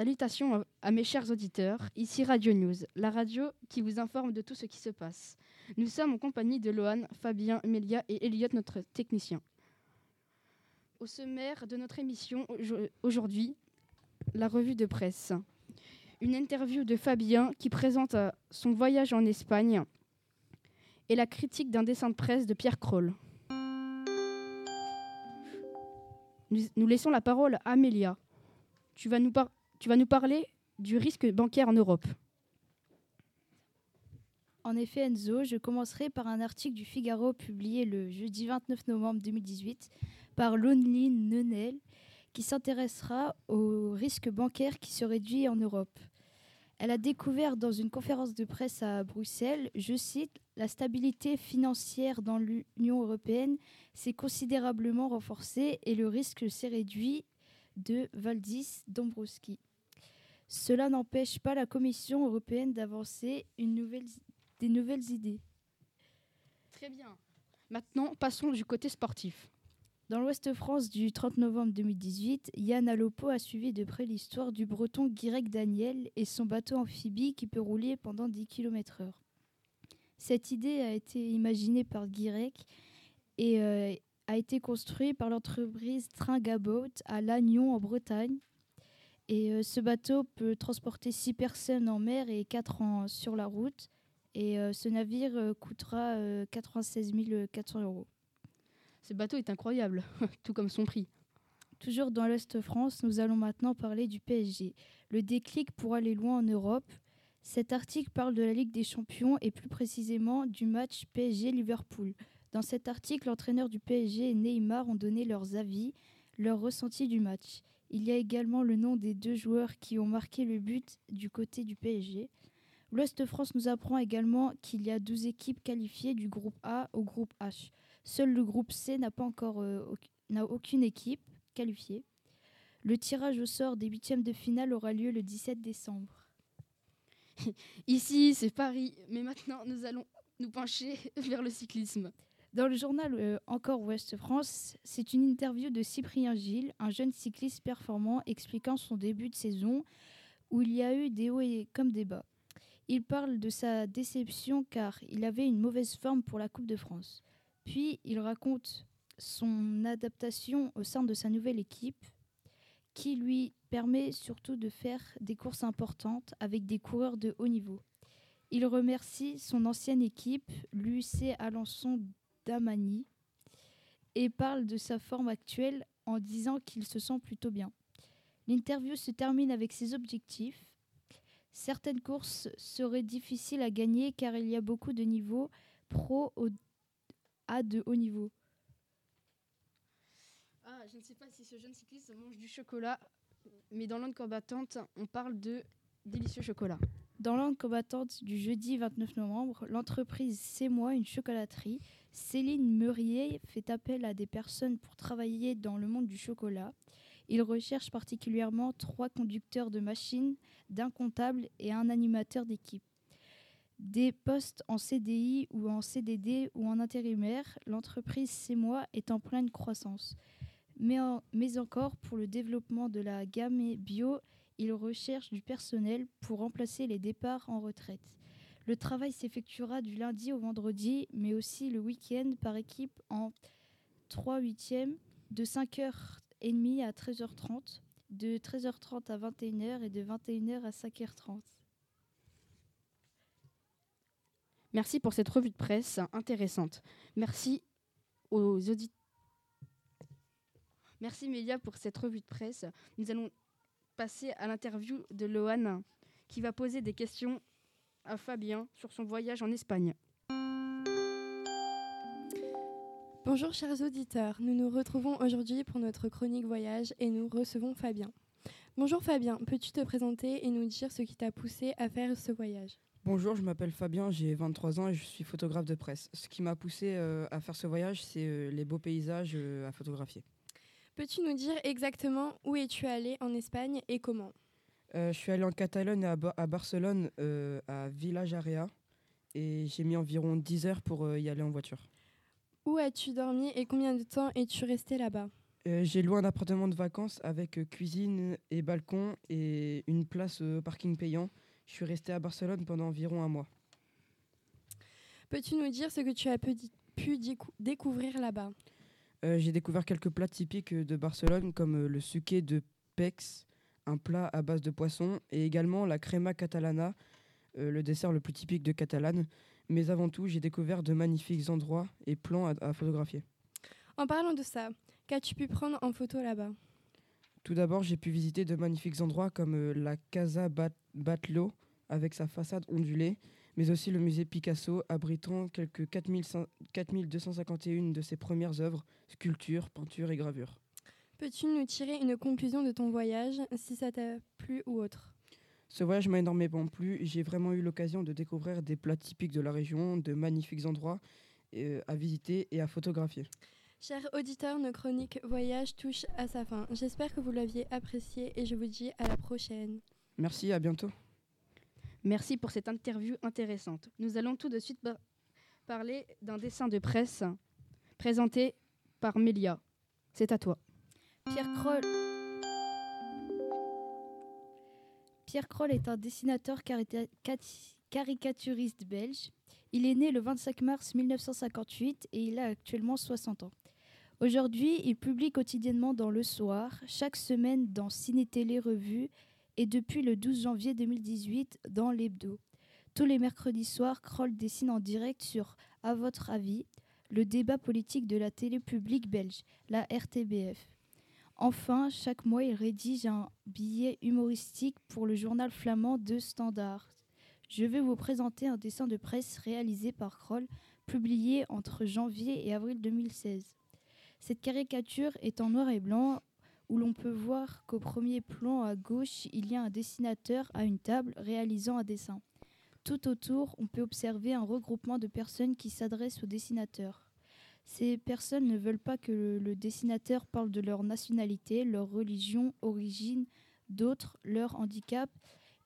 Salutations à- mes chers auditeurs, ici Radio News, la radio qui vous informe de tout ce qui se passe. Nous sommes en compagnie de Lohan, Fabien, Mélia et Elliot, notre technicien. Au sommaire de notre émission aujo- aujourd'hui, la revue de presse. Une interview de Fabien qui présente euh, son voyage en Espagne et la critique d'un dessin de presse de Pierre Kroll. Nous, nous laissons la parole à Amélia. Tu vas, nous par- tu vas nous parler du risque bancaire en Europe. En effet, Enzo, je commencerai par un article du Figaro publié le jeudi 29 novembre 2018 par Loneline Nenel qui s'intéressera au risque bancaire qui se réduit en Europe. Elle a découvert dans une conférence de presse à Bruxelles, je cite, La stabilité financière dans l'Union européenne s'est considérablement renforcée et le risque s'est réduit de Valdis Dombrovski. Cela n'empêche pas la Commission européenne d'avancer nouvelle des nouvelles idées. Très bien. Maintenant, passons du côté sportif. Dans l'Ouest France du 30 novembre 2018, Yann Alopo a suivi de près l'histoire du breton Guirec Daniel et son bateau amphibie qui peut rouler pendant 10 km/h. Cette idée a été imaginée par Guirec et euh, a été construite par l'entreprise Tringaboat à Lannion en Bretagne. Et euh, ce bateau peut transporter 6 personnes en mer et 4 en, sur la route. Et euh, ce navire euh, coûtera euh, 96 400 euros. Ce bateau est incroyable, tout comme son prix. Toujours dans l'Est France, nous allons maintenant parler du PSG. Le déclic pour aller loin en Europe. Cet article parle de la Ligue des Champions et plus précisément du match PSG-Liverpool. Dans cet article, l'entraîneur du PSG et Neymar ont donné leurs avis, leurs ressentis du match. Il y a également le nom des deux joueurs qui ont marqué le but du côté du PSG. L'Ouest France nous apprend également qu'il y a 12 équipes qualifiées du groupe A au groupe H. Seul le groupe C n'a pas encore euh, n'a aucune équipe qualifiée. Le tirage au sort des huitièmes de finale aura lieu le 17 décembre. Ici, c'est Paris, mais maintenant, nous allons nous pencher vers le cyclisme. Dans le journal euh, Encore Ouest France, c'est une interview de Cyprien Gilles, un jeune cycliste performant expliquant son début de saison où il y a eu des hauts et comme des bas. Il parle de sa déception car il avait une mauvaise forme pour la Coupe de France. Puis il raconte son adaptation au sein de sa nouvelle équipe qui lui permet surtout de faire des courses importantes avec des coureurs de haut niveau. Il remercie son ancienne équipe, l'UC Alençon Et parle de sa forme actuelle en disant qu'il se sent plutôt bien. L'interview se termine avec ses objectifs. Certaines courses seraient difficiles à gagner car il y a beaucoup de niveaux pro à de haut niveau. Ah, je ne sais pas si ce jeune cycliste mange du chocolat, mais dans l'onde combattante, on parle de délicieux chocolat. Dans l'ordre combattante du jeudi 29 novembre, l'entreprise C'est moi, une chocolaterie, Céline Meurier fait appel à des personnes pour travailler dans le monde du chocolat. Il recherche particulièrement trois conducteurs de machines, d'un comptable et un animateur d'équipe. Des postes en CDI ou en CDD ou en intérimaire, l'entreprise C'est moi est en pleine croissance. Mais, mais encore pour le développement de la gamme bio il recherche du personnel pour remplacer les départs en retraite. Le travail s'effectuera du lundi au vendredi, mais aussi le week-end par équipe en 3 huitièmes de 5h30 à 13h30, de 13h30 à 21h et de 21h à 5h30. Merci pour cette revue de presse intéressante. Merci aux auditeurs. Merci Mélia pour cette revue de presse. Nous allons passer à l'interview de Lohan qui va poser des questions à Fabien sur son voyage en Espagne. Bonjour chers auditeurs, nous nous retrouvons aujourd'hui pour notre chronique voyage et nous recevons Fabien. Bonjour Fabien, peux-tu te présenter et nous dire ce qui t'a poussé à faire ce voyage? Bonjour, je m'appelle Fabien, j'ai 23 ans et je suis photographe de presse. Ce qui m'a poussé euh, à faire ce voyage, c'est euh, les beaux paysages euh, à photographier. Peux-tu nous dire exactement où es-tu allé en Espagne et comment Euh, je suis allé en Catalogne, à, Ba- à Barcelone, euh, à Village Area, et j'ai mis environ 10 heures pour euh, y aller en voiture. Où as-tu dormi et combien de temps es-tu resté là-bas? Euh, J'ai loué un appartement de vacances avec cuisine et balcon et une place parking payant. Je suis resté à Barcelone pendant environ un mois. Peux-tu nous dire ce que tu as pu, pu décou- découvrir là-bas? J'ai découvert quelques plats typiques de Barcelone comme euh, le suquet de Pex, un plat à base de poisson, et également la crema catalana, euh, le dessert le plus typique de Catalane. Mais avant tout, j'ai découvert de magnifiques endroits et plans à- à photographier. En parlant de ça, qu'as-tu pu prendre en photo là-bas? Tout d'abord, j'ai pu visiter de magnifiques endroits comme euh, la Casa Bat- Batlló avec sa façade ondulée, mais aussi le musée Picasso abritant quelques 4500 4251 de ses premières œuvres, sculptures, peintures et gravures. Peux-tu nous tirer une conclusion de ton voyage, si ça t'a plu ou autre? Ce voyage m'a énormément plu. J'ai vraiment eu l'occasion de découvrir des plats typiques de la région, de magnifiques endroits euh, à visiter et à photographier. Chers auditeurs, nos chroniques voyage touchent à sa fin. J'espère que vous l'aviez apprécié et je vous dis à la prochaine. Merci, à bientôt. Merci pour cette interview intéressante. Nous allons tout de suite par- parler d'un dessin de presse présenté par Mélia. C'est à toi. Pierre Kroll. Pierre Kroll est un dessinateur caricaturiste belge. Il est né le 25 mars 1958 et il a actuellement 60 ans. Aujourd'hui, il publie quotidiennement dans Le Soir, chaque semaine dans Ciné Télé Revue et depuis le 12 janvier 2018 dans l'Hebdo. Tous les mercredis soirs, Kroll dessine en direct sur À votre avis, le débat politique de la télé publique belge, la RTBF. Enfin, chaque mois, il rédige un billet humoristique pour le journal flamand de Standard. Je vais vous présenter un dessin de presse réalisé par Kroll, publié entre janvier et avril 2016. Cette caricature est en noir et blanc, où l'on peut voir qu'au premier plan à gauche, il y a un dessinateur à une table réalisant un dessin. Tout autour, on peut observer un regroupement de personnes qui s'adressent au dessinateur. Ces personnes ne veulent pas que le, dessinateur parle de leur nationalité, leur religion, origine, d'autres, leur handicap,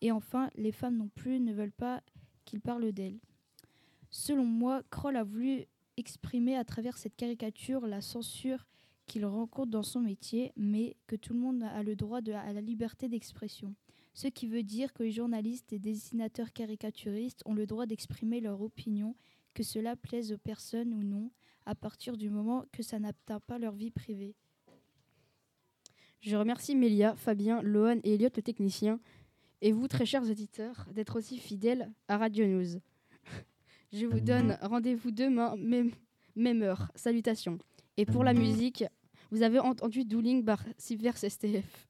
et enfin, les femmes non plus ne veulent pas qu'il parle d'elles. Selon moi, Kroll a voulu exprimer à travers cette caricature la censure qu'il rencontre dans son métier, mais que tout le monde a le droit de, à la liberté d'expression. Ce qui veut dire que les journalistes et dessinateurs caricaturistes ont le droit d'exprimer leur opinion, que cela plaise aux personnes ou non, à partir du moment que ça n'atteint pas leur vie privée. Je remercie Mélia, Fabien, Lohan et Elliot, le technicien, et vous, très chers auditeurs, d'être aussi fidèles à Radio News. Je vous donne rendez-vous demain, même, même heure. Salutations. Et pour la mhm. musique, vous avez entendu Dooling par Silver STF.